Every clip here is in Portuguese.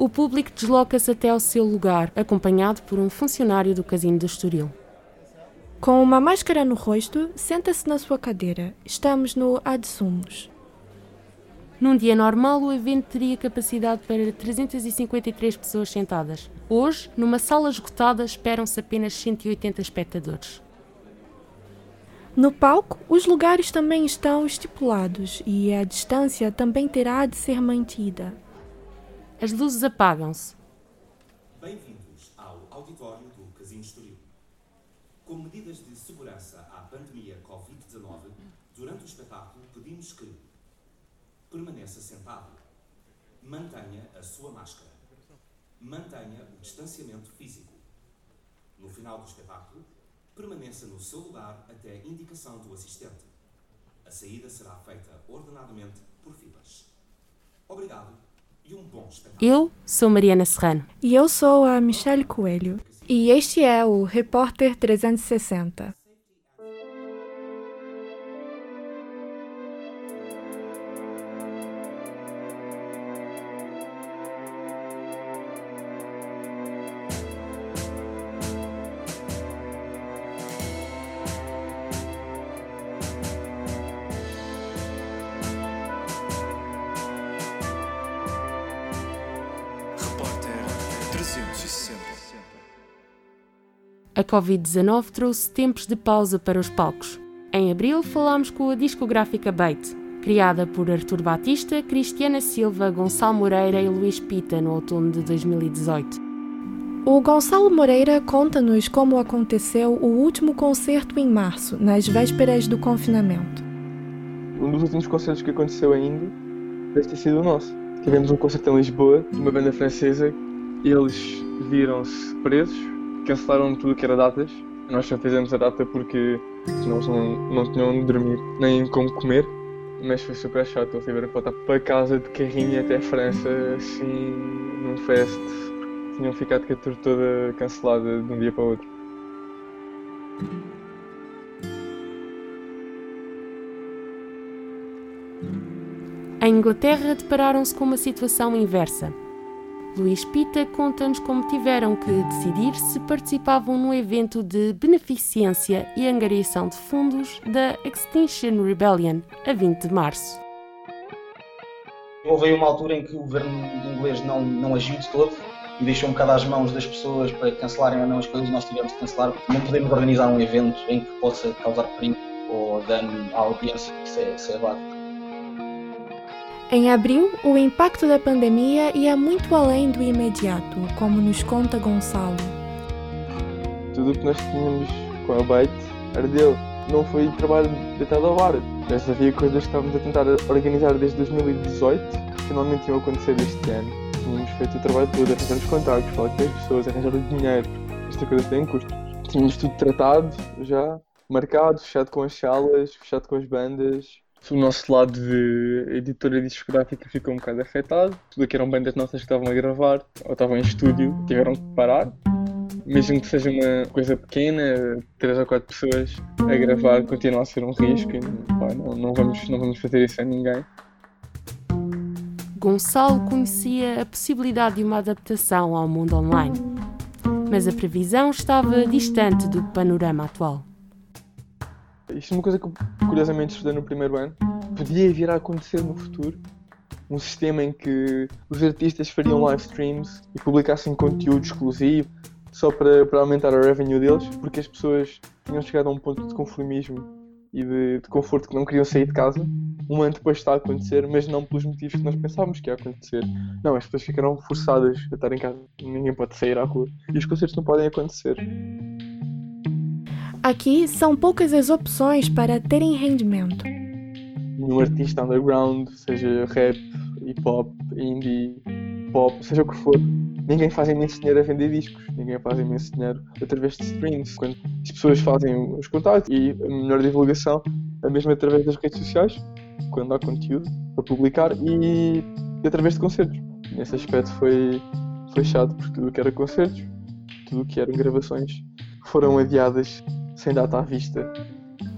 o público desloca-se até ao seu lugar, acompanhado por um funcionário do Casino do Estoril. Com uma máscara no rosto, senta-se na sua cadeira. Estamos no Ad Sumos. Num dia normal, o evento teria capacidade para 353 pessoas sentadas. Hoje, numa sala esgotada, esperam-se apenas 180 espectadores. No palco, os lugares também estão estipulados e a distância também terá de ser mantida. As luzes apagam-se. Bem-vindos ao auditório do Casino Estoril. Como medidas de segurança à pandemia Covid-19, durante o espetáculo pedimos que permaneça sentado, mantenha a sua máscara, mantenha o distanciamento físico. No final do espetáculo, permaneça no seu lugar até indicação do assistente. A saída será feita ordenadamente por filas. Obrigado e um. Eu sou Mariana Serrano. E eu sou a Michelle Coelho. E este é o Repórter 360. A Covid-19 trouxe tempos de pausa para os palcos. Em abril, falámos com a discográfica Bait, criada por Artur Batista, Cristiana Silva, Gonçalo Moreira e Luís Pita no outono de 2018. O Gonçalo Moreira conta-nos como aconteceu o último concerto em março, nas vésperas do confinamento. Um dos últimos concertos que aconteceu ainda deve ter sido o nosso. Tivemos um concerto em Lisboa, de uma banda francesa, e eles viram-se presos, cancelaram tudo que era datas. Nós só fizemos a data porque senão não, não tinham onde dormir, nem como comer. Mas foi super chato, eles tiveram que voltar para casa de carrinho até a França, assim, num fest. Tinham ficado com a tour toda cancelada de um dia para o outro. Em Inglaterra, depararam-se com uma situação inversa. Luís Pita conta-nos como tiveram que decidir se participavam no evento de beneficência e angariação de fundos da Extinction Rebellion, a 20 de março. Houve uma altura em que o governo inglês não, não agiu de todo e deixou um bocado às mãos das pessoas para cancelarem ou não as coisas nós tivemos de cancelar. Não podemos organizar um evento em que possa causar perigo ou dano à audiência, isso é, isso é. Em abril, o impacto da pandemia ia muito além do imediato, como nos conta Gonçalo. Tudo o que nós tínhamos com a Byte ardeu. Não foi trabalho deitado ao ar. Mas havia coisas que estávamos a tentar organizar desde 2018 que finalmente iam acontecer este ano. Tínhamos feito o trabalho todo, arranjar os contactos, falar com as pessoas, arranjar o dinheiro. Esta coisa tem custo. Tínhamos tudo tratado já, marcado, fechado com as salas, fechado com as bandas. O nosso lado de editora discográfica ficou um bocado afetado. Tudo que eram bandas nossas que estavam a gravar ou estavam em estúdio tiveram que parar. Mesmo que seja uma coisa pequena, três ou quatro pessoas a gravar continua a ser um risco e pá, não, não, vamos, não vamos fazer isso a ninguém. Gonçalo conhecia a possibilidade de uma adaptação ao mundo online, mas a previsão estava distante do panorama atual. Isto é uma coisa que eu curiosamente estudei no primeiro ano. Podia vir a acontecer no futuro. Um sistema em que os artistas fariam live streams e publicassem conteúdo exclusivo só para, para aumentar a revenue deles, porque as pessoas tinham chegado a um ponto de conformismo e de, de conforto que não queriam sair de casa. Um ano depois está a acontecer, mas não pelos motivos que nós pensávamos que ia acontecer. Não, as pessoas ficaram forçadas a estar em casa. Ninguém pode sair à rua. E os concertos não podem acontecer. Aqui são poucas as opções para terem rendimento. Nenhum artista underground, seja rap, hip hop, indie, pop, seja o que for, ninguém faz imenso dinheiro a vender discos, ninguém faz imenso dinheiro através de streams. Quando as pessoas fazem os contatos e a melhor divulgação é mesmo através das redes sociais, quando há conteúdo para publicar e, e através de concertos. Nesse aspecto foi, foi chato, porque tudo o que era concertos, tudo o que eram gravações foram adiadas sem data à vista.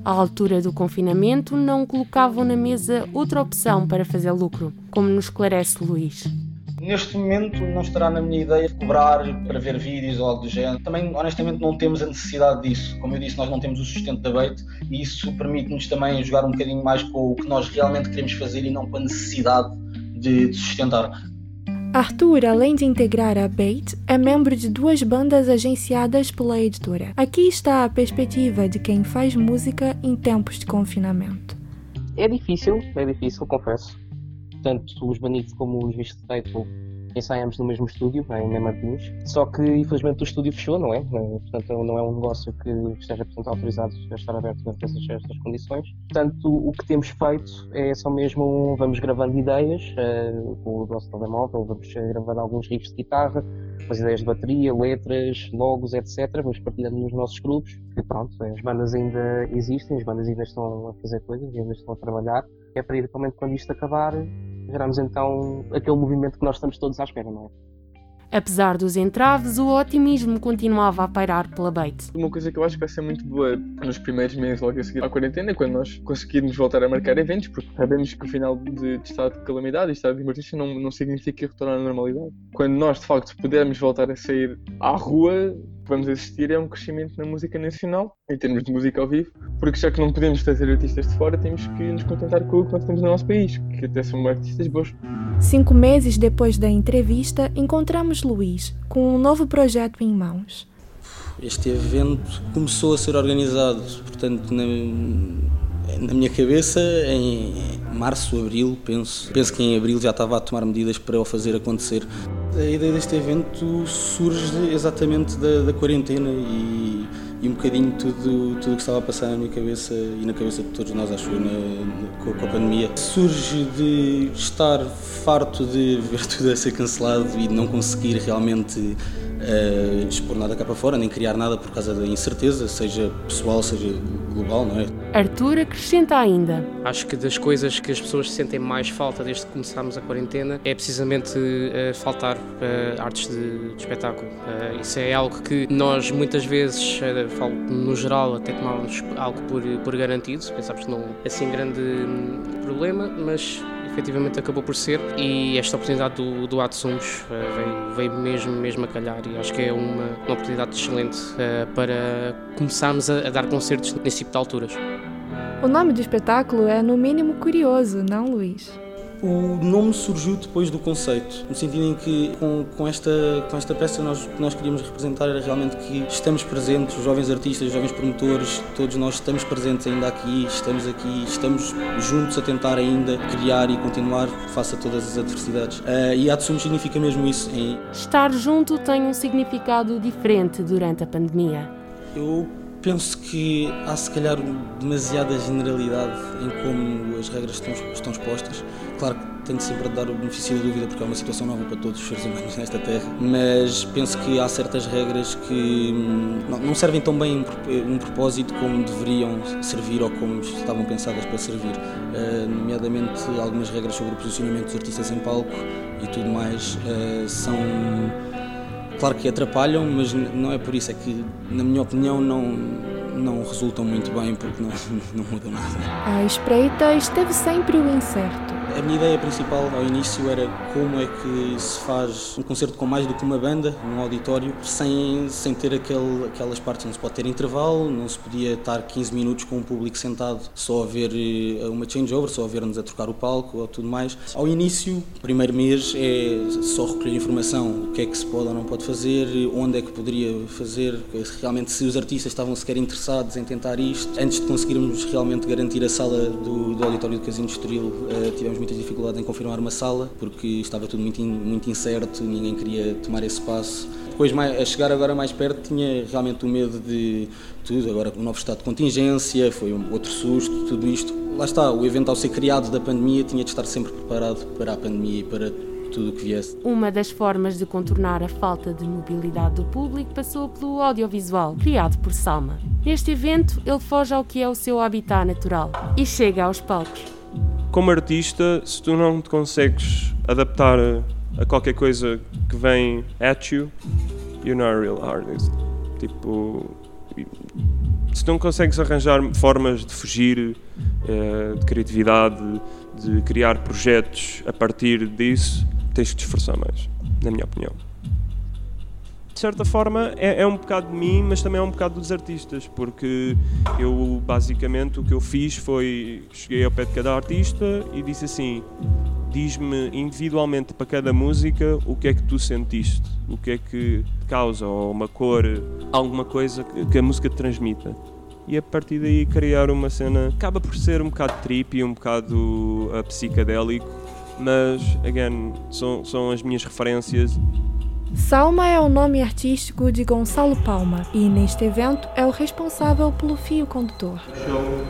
À altura do confinamento, não colocavam na mesa outra opção para fazer lucro, como nos esclarece Luís. Neste momento não estará na minha ideia de cobrar para ver vídeos ou algo do género. Também, honestamente, não temos a necessidade disso. Como eu disse, nós não temos o sustento da Bait e isso permite-nos também jogar um bocadinho mais com o que nós realmente queremos fazer e não com a necessidade de, de sustentar. Arthur, além de integrar a Bait, é membro de duas bandas agenciadas pela editora. Aqui está a perspectiva de quem faz música em tempos de confinamento. É difícil, é difícil, confesso. Tanto os Banitos como os Visto Title ensaiamos no mesmo estúdio, em Martins. Só que infelizmente o estúdio fechou, não é? Portanto, não é um negócio que esteja portanto, autorizado a estar aberto dentro dessas, dessas condições. Portanto, o que temos feito é só mesmo vamos gravando ideias uh, com o nosso telemóvel, vamos gravando alguns riffs de guitarra, as ideias de bateria, letras, logos, etc. Vamos partilhando nos nossos grupos. E pronto, as bandas ainda existem, as bandas ainda estão a fazer coisas, ainda estão a trabalhar. É para ir, quando isto acabar, geramos então aquele movimento que nós estamos todos à espera, não é? Apesar dos entraves, o otimismo continuava a pairar pela Bait. Uma coisa que eu acho que vai ser muito boa nos primeiros meses logo a seguir à quarentena é quando nós conseguirmos voltar a marcar eventos, porque sabemos que o final de, de estado de calamidade e estado de emergência não, não significa retornar à normalidade. Quando nós de facto pudermos voltar a sair à rua, vamos assistir é um crescimento na música nacional, em termos de música ao vivo, porque já que não podemos trazer artistas de fora, temos que nos contentar com o que nós temos no nosso país, que até são artistas bons. Cinco meses depois da entrevista, encontramos Luís com um novo projeto em mãos. Este evento começou a ser organizado, portanto, na, na minha cabeça, em março, abril, penso. Penso que em abril já estava a tomar medidas para o fazer acontecer. A ideia deste evento surge exatamente da, da quarentena e, e, um bocadinho tudo tudo que estava a passar na minha cabeça e na cabeça de todos nós, acho eu, na, com, a pandemia. Surge de estar farto de ver tudo a ser cancelado e não conseguir realmente uh, expor nada cá para fora, nem criar nada por causa da incerteza, seja pessoal, seja global, não é? Arthur acrescenta ainda. Acho que das coisas que as pessoas sentem mais falta desde que começámos a quarentena é precisamente uh, faltar uh, artes de, de espetáculo. isso é algo que nós muitas vezes, no geral, até tomávamos algo por, por garantido, pensámos que não é assim grande hum, problema, mas efetivamente acabou por ser e esta oportunidade do, do Atsumos uh, veio, veio mesmo, mesmo a calhar e acho que é uma, uma oportunidade excelente uh, para começarmos a, a, dar concertos nesse tipo de alturas. O nome do espetáculo é no mínimo curioso, não Luís? O nome surgiu depois do conceito, no sentido em que com, com, esta, com esta peça nós, o que nós queríamos representar era realmente que estamos presentes, os jovens artistas, os jovens promotores, todos nós estamos presentes ainda aqui, estamos aqui, estamos juntos a tentar ainda criar e continuar face a todas as adversidades. Uh, e Atsum significa mesmo isso. Em... Estar junto tem um significado diferente durante a pandemia. Eu penso que há se calhar demasiada generalidade em como as regras estão, estão expostas. Claro que tenho sempre dar o benefício da dúvida porque é uma situação nova para todos os seres humanos nesta terra, mas penso que há certas regras que hum, não servem tão bem um propósito como deveriam servir ou como estavam pensadas para servir. Uh, nomeadamente algumas regras sobre o posicionamento dos artistas em palco e tudo mais uh, são claro que atrapalham, mas não é por isso, é que, na minha opinião, não, não resultam muito bem porque não, não mudam nada. A espreita esteve sempre o incerto. A minha ideia principal ao início era como é que se faz um concerto com mais do que uma banda num auditório sem, sem ter aquele, aquelas partes. Não se pode ter intervalo, não se podia estar 15 minutos com o público sentado só a ver eh, uma changeover, só a ver-nos a trocar o palco ou tudo mais. Ao início, primeiro mês, é só recolher informação, o que é que se pode ou não pode fazer, onde é que poderia fazer, realmente se os artistas estavam sequer interessados em tentar isto. Antes de conseguirmos realmente garantir a sala do, do auditório do Casino Estoril, eh, tivemos muitas dificuldades em confirmar uma sala, porque estava tudo muito, muito incerto, ninguém queria tomar esse passo. Depois, mais, a chegar agora mais perto, tinha realmente o medo de tudo, agora um novo estado de contingência, foi um outro susto, tudo isto. Lá está, o evento ao ser criado da pandemia tinha de estar sempre preparado para a pandemia e para tudo o que viesse. Uma das formas de contornar a falta de mobilidade do público passou pelo audiovisual, criado por Salma. Neste evento, ele foge ao que é o seu habitat natural e chega aos palcos como artista, se tu não te consegues adaptar a, a qualquer coisa que vem at you, you're not a real artist. Tipo, se não consegues arranjar formas de fugir eh, de criatividade, de criar projetos a partir disso, tens que te esforçar mais, na minha opinião. De certa forma, é, é, um bocado de mim, mas também é um bocado dos artistas, porque eu, basicamente, o que eu fiz foi. Cheguei ao pé de cada artista e disse assim: diz-me individualmente para cada música o que é que tu sentiste, o que é que causa, ou uma cor, alguma coisa que, a música te transmita e a partir daí criar uma cena acaba por ser um bocado trippy, um bocado uh, psicadélico, mas, again, são, são as minhas referências. Salma é o nome artístico de Gonçalo Palma e neste evento é o responsável pelo fio condutor. O show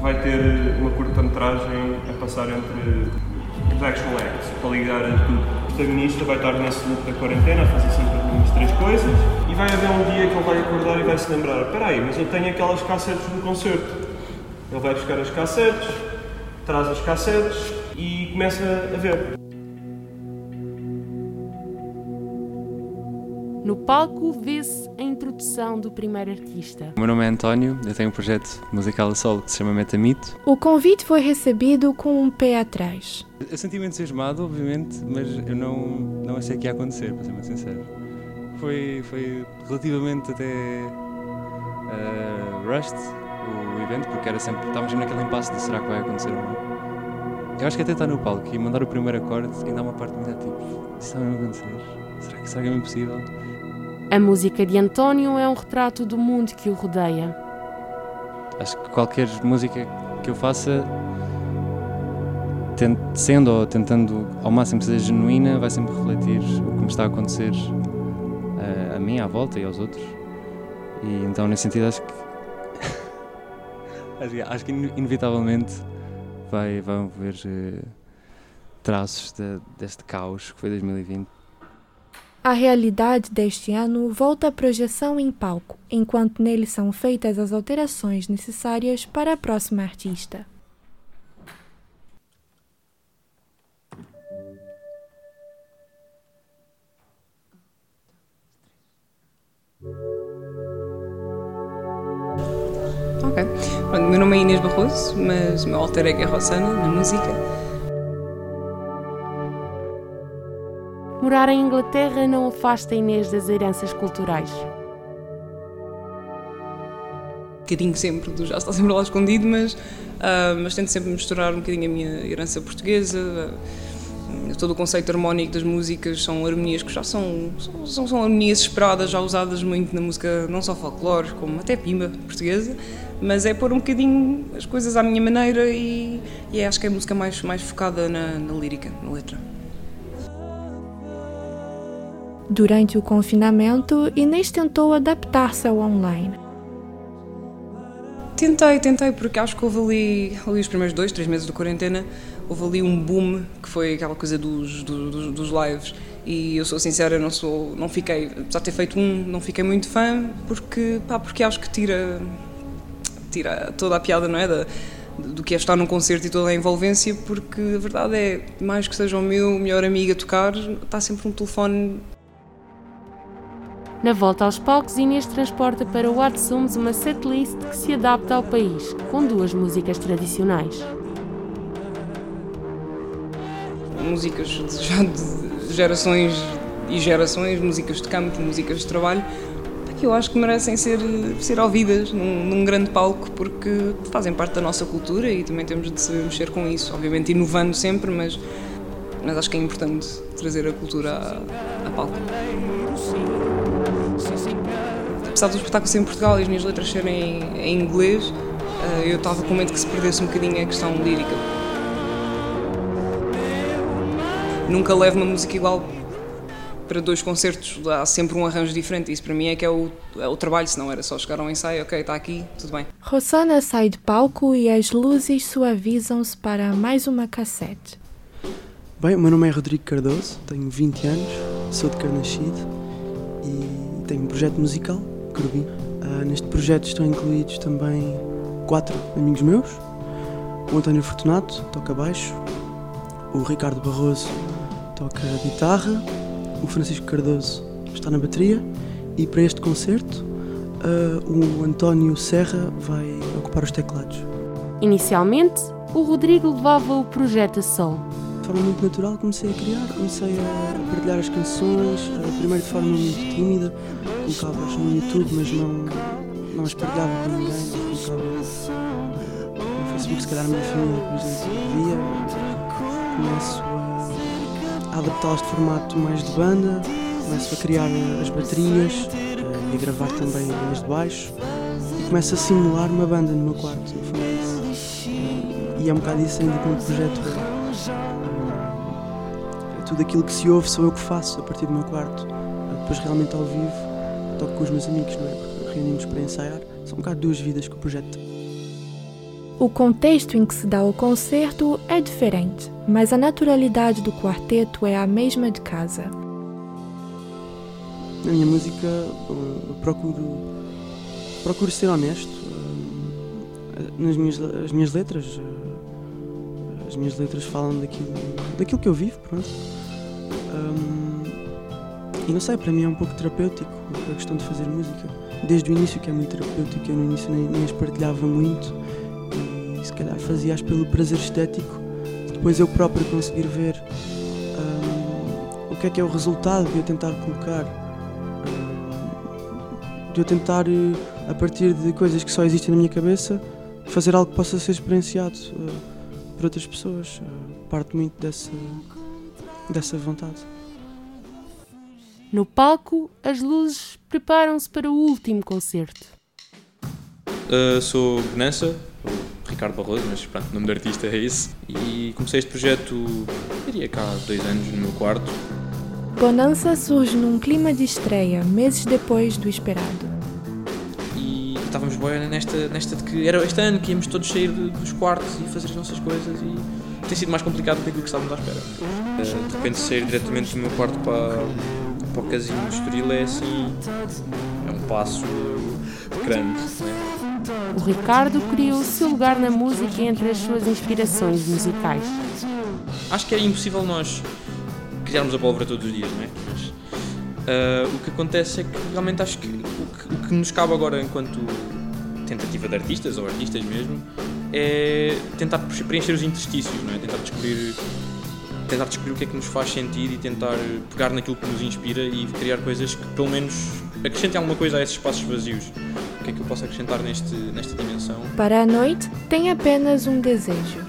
vai ter uma curta-metragem a passar entre os actual acts, para ligar a tudo. O protagonista vai estar nesse loop da quarentena a fazer sempre as mesmas três coisas e vai haver um dia que ele vai acordar e vai se lembrar: espera aí, mas eu tenho aquelas cassetes do concerto. Ele vai buscar as cassetes, traz as cassetes começa a ver. No palco vê-se a introdução do primeiro artista. O meu nome é António, eu tenho um projeto musical a solo que se chama Metamito. O convite foi recebido com um pé atrás. Eu senti-me entusiasmado, obviamente, mas eu não, não achei que ia acontecer, para ser muito sincero. Foi, foi relativamente até uh, Rust, o evento, porque era sempre, estávamos naquele impasse de será que vai acontecer ou não. Eu acho que até está no palco e mandar o primeiro acorde ainda há uma parte muito tipo, isso está mesmo a acontecer? Será que, será que é impossível? A música de António é um retrato do mundo que o rodeia. Acho que qualquer música que eu faça, sendo ou tentando ao máximo ser genuína, vai sempre refletir o que me está a acontecer a, a mim, à volta e aos outros. E então, nesse sentido, acho que. acho que inevitavelmente vai, vão ver uh, traços de, deste caos que foi 2020. A realidade deste ano volta à projeção em palco, enquanto nele são feitas as alterações necessárias para a próxima artista. Ok. Pronto, meu nome é Inês Barroso, mas meu alter ego é Rossana, na música. Morar em Inglaterra não afasta Inês das heranças culturais. Um bocadinho sempre, do já está sempre lá escondido, mas, uh, mas tento sempre misturar um bocadinho a minha herança portuguesa. Uh, todo o conceito harmónico das músicas são harmonias que já são, são, são harmonias esperadas, já usadas muito na música, não só folclore, como até pimba portuguesa mas é pôr um bocadinho as coisas à minha maneira e, e é, acho que é a música mais, mais focada na, na lírica, na letra. Durante o confinamento, Inês tentou adaptar-se ao online. Tentei, tentei, porque acho que houve ali, ali os primeiros dois, três meses de quarentena, houve ali um boom que foi aquela coisa dos, dos, dos lives. E eu sou sincera, não sou, não fiquei, apesar de ter feito um, não fiquei muito fã, porque, pá, porque acho que tira, tira toda a piada, não é? Da, do que é estar num concerto e toda a envolvência, porque a verdade é, mais que seja o meu melhor amigo a tocar, está sempre um telefone. Na volta aos palcos, Inês transporta para o Adsums uma setlist que se adapta ao país, com duas músicas tradicionais. Músicas já de gerações e gerações, músicas de campo, músicas de trabalho, que eu acho que merecem ser, ser ouvidas num, num, grande palco porque fazem parte da nossa cultura e também temos de saber mexer com isso, obviamente inovando sempre, mas, mas acho que é importante trazer a cultura a, a palco. Apesar do espetáculo ser em Portugal e as minhas letras serem em, em inglês, eh, eu estava com medo que se perdesse um bocadinho a questão lírica. Nunca levo uma música igual para dois concertos há sempre um arranjo diferente. Isso para mim é que é o, é o trabalho, se não era só chegar ao ensaio, ok, está aqui, tudo bem. Rossana sai de palco e as luzes suavizam-se para mais uma cassete. Bem, o meu nome é Rodrigo Cardoso, tenho 20 anos, sou de Carnachide e tenho um projeto musical, Corbim. Uh, neste projeto estão incluídos também quatro amigos meus. O António Fortunato toca baixo, o Ricardo Barroso toca guitarra o Francisco Cardoso está na bateria e para este concerto uh, o António Serra vai ocupar os teclados. Inicialmente, o Rodrigo levava o projeto a sol, De forma muito natural comecei a criar, comecei a partilhar as canções, eh, primeiro de forma muito tímida, colocava-as no YouTube, mas não, não as partilhava com ninguém, colocava no Facebook, se calhar a minha família, por exemplo, via, começo a, a adaptá-las de formato mais de banda, começo a criar as baterias eh, e a gravar também linhas de baixo e começo a simular uma banda no meu quarto. E é um bocado isso ainda como projeto. É tudo aquilo que se ouve sou eu que faço a partir do meu quarto. Depois realmente ao vivo toco com os meus amigos, não é? Reunimos para ensaiar. São um bocado duas vidas que o projeto. O contexto em que se dá o concerto é diferente, mas a naturalidade do quarteto é a mesma de casa. Na minha música eu procuro, procuro ser honesto. Nas minhas, as minhas letras, as minhas letras falam daquilo, daquilo que eu vivo, pronto. Um, e não sei, para mim é um pouco terapêutico a questão de fazer música. Desde o início que é muito terapêutico, eu no início nem, nem as partilhava muito e fazia-as pelo prazer estético. Depois eu próprio conseguir ver um, o que é que é o resultado de eu tentar colocar, um, de eu tentar, a partir de coisas que só existem na minha cabeça, fazer algo que possa ser experienciado uh, por outras pessoas. Uh, parte muito dessa, dessa vontade. No palco, as luzes preparam-se para o último concerto. Uh, sou Bonança, Ricardo Barroso, mas pronto, o nome do artista é esse. E comecei este projeto, diria cá, há dois anos, no meu quarto. Bonança surge num clima de estreia, meses depois do esperado. E estávamos bem nesta, nesta de que era este ano que íamos todos sair de, dos quartos e fazer as nossas coisas e tem sido mais complicado do que aquilo que estávamos à espera. Uh, de repente sair diretamente do meu quarto para, para o casino do Estoril é assim, é um passo grande. Né? O Ricardo criou o seu lugar na música entre as suas inspirações musicais. Acho que é impossível nós criarmos a pólvora todos os dias, não é? Mas, uh, o que acontece é que realmente acho que o, que o, que nos cabe agora enquanto tentativa de artistas, ou artistas mesmo, é tentar preencher os interstícios, não é? Tentar descobrir tentar descobrir o que é que nos faz sentir e tentar pegar naquilo que nos inspira e criar coisas que pelo menos acrescentem alguma coisa a esses espaços vazios. O que é que eu posso acrescentar neste, nesta dimensão? Para a noite, tem apenas um desejo.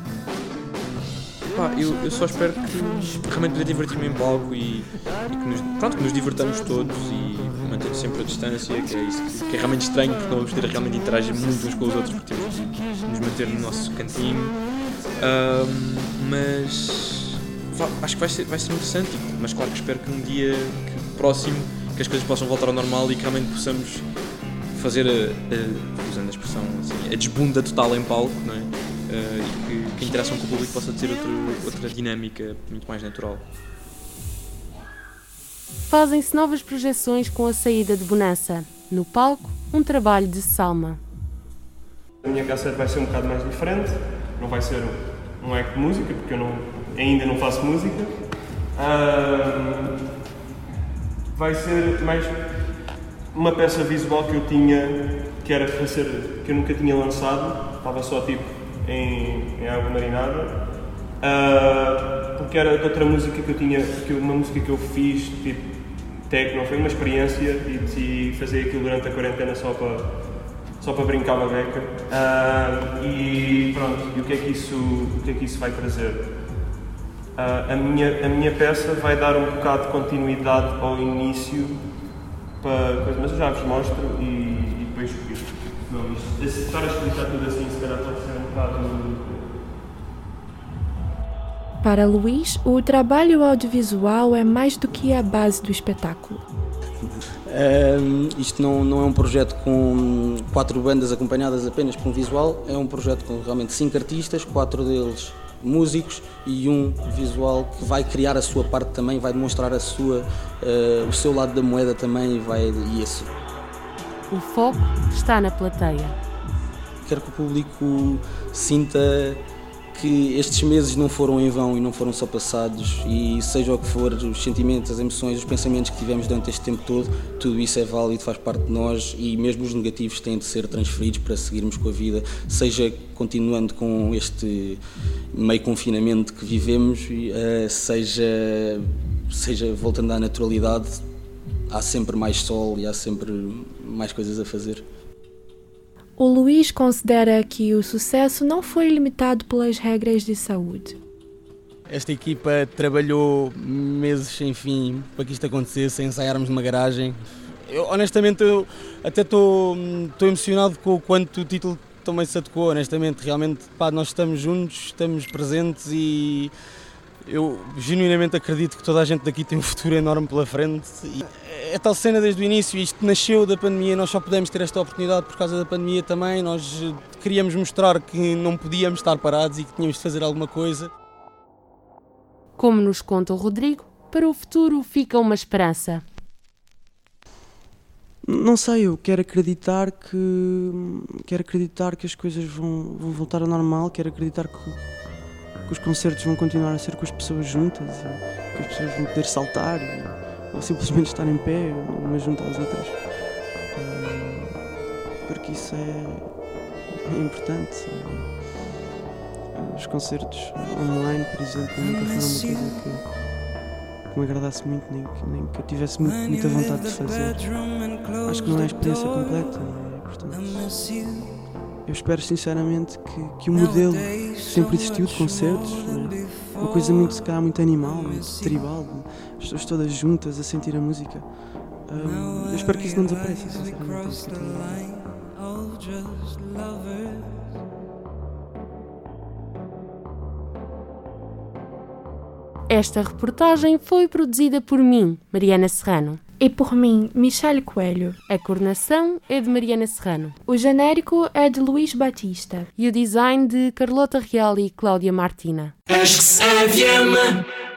Pá, eu, eu só espero que realmente poder divertir-me em palco e, e, que, nos, pronto, que nos divertamos todos e mantendo sempre a distância, que é isso que, que é realmente estranho porque não vamos ter realmente interagir muito uns com os outros porque temos de nos manter no nosso cantinho. Um, mas acho que vai ser, vai ser interessante, mas claro que espero que um dia que, próximo que as coisas possam voltar ao normal e que realmente possamos fazer, a, a, usando a expressão assim, a desbunda total em palco, não é? Uh, e que, que a interação com o público possa ter outro, outra dinâmica muito mais natural. Fazem-se novas projeções com a saída de Bonança. No palco, um trabalho de Salma. A minha cassete vai ser um bocado mais diferente, não vai ser um act de música, porque eu não, ainda não faço música. Uh, vai ser mais uma peça visual que eu tinha, que era para ser, que eu nunca tinha lançado, estava só tipo em, em água marinada, uh, porque era de outra música que eu tinha, que uma música que eu fiz, tipo techno, foi uma experiência e decidi fazer aquilo durante a quarentena só para só para brincar uma beca. Uh, e pronto, e o que é que isso, o que é que isso vai trazer? Uh, a, minha, a minha peça vai dar um bocado de continuidade ao início para coisa, mas eu já vos mostro e, e depois não, isto, esse, estar a explicar tudo assim se calhar pode ser um bocado. Para Luís, o trabalho audiovisual é mais do que a base do espetáculo. Um, isto não, não é um projeto com quatro bandas acompanhadas apenas por um visual, é um projeto com realmente cinco artistas, quatro deles músicos e um visual que vai criar a sua parte também, vai demonstrar a sua, uh, o seu lado da moeda também vai, e esse. O foco está na plateia. Quero que o público sinta que estes meses não foram em vão e não foram só passados e seja o que for, os sentimentos, as emoções, os pensamentos que tivemos durante este tempo todo, tudo isso é válido, faz parte de nós e mesmo os negativos têm de ser transferidos para seguirmos com a vida, seja continuando com este meio confinamento que vivemos, eh, seja, seja voltando à naturalidade, há sempre mais sol e há sempre mais coisas a fazer. O Luís considera que o sucesso não foi limitado pelas regras de saúde. Esta equipa trabalhou meses sem fim para que isto acontecesse, ensaiarmos numa garagem. Eu, honestamente, eu até estou emocionado com o quanto o título também se adequou, honestamente. Realmente, pá, nós estamos juntos, estamos presentes e eu genuinamente acredito que toda a gente daqui tem um futuro enorme pela frente. E é tal cena desde o início, isto nasceu da pandemia, nós só pudemos ter esta oportunidade por causa da pandemia também. Nós eh, queríamos mostrar que não podíamos estar parados e que tínhamos de fazer alguma coisa. Como nos conta o Rodrigo, para o futuro fica uma esperança. Não sei, eu quero acreditar que quero acreditar que as coisas vão, vão voltar ao normal, quero acreditar que, que os concertos vão continuar a ser com as pessoas juntas, que as pessoas vão poder saltar ou simplesmente estar em pé, umas junto às outras. Porque isso é, é importante. Os concertos online, por exemplo, nunca foram uma coisa que, que me agradasse muito, nem que, nem que eu tivesse muito, muita vontade de fazer. Acho que não é a experiência completa, é? portanto. Eu espero sinceramente que, que o modelo que sempre existiu de concertos, né? uma coisa muito, se calhar, muito animal, muito tribal, as pessoas todas juntas a sentir a música. Um, eu espero que isso não desapareça, sinceramente. Esta reportagem foi produzida por mim, Mariana Serrano. E por mim, Michelle Coelho. A coordenação é de Mariana Serrano. O genérico é de Luís Batista. E o design de Carlota Real e Cláudia Martina. Acho que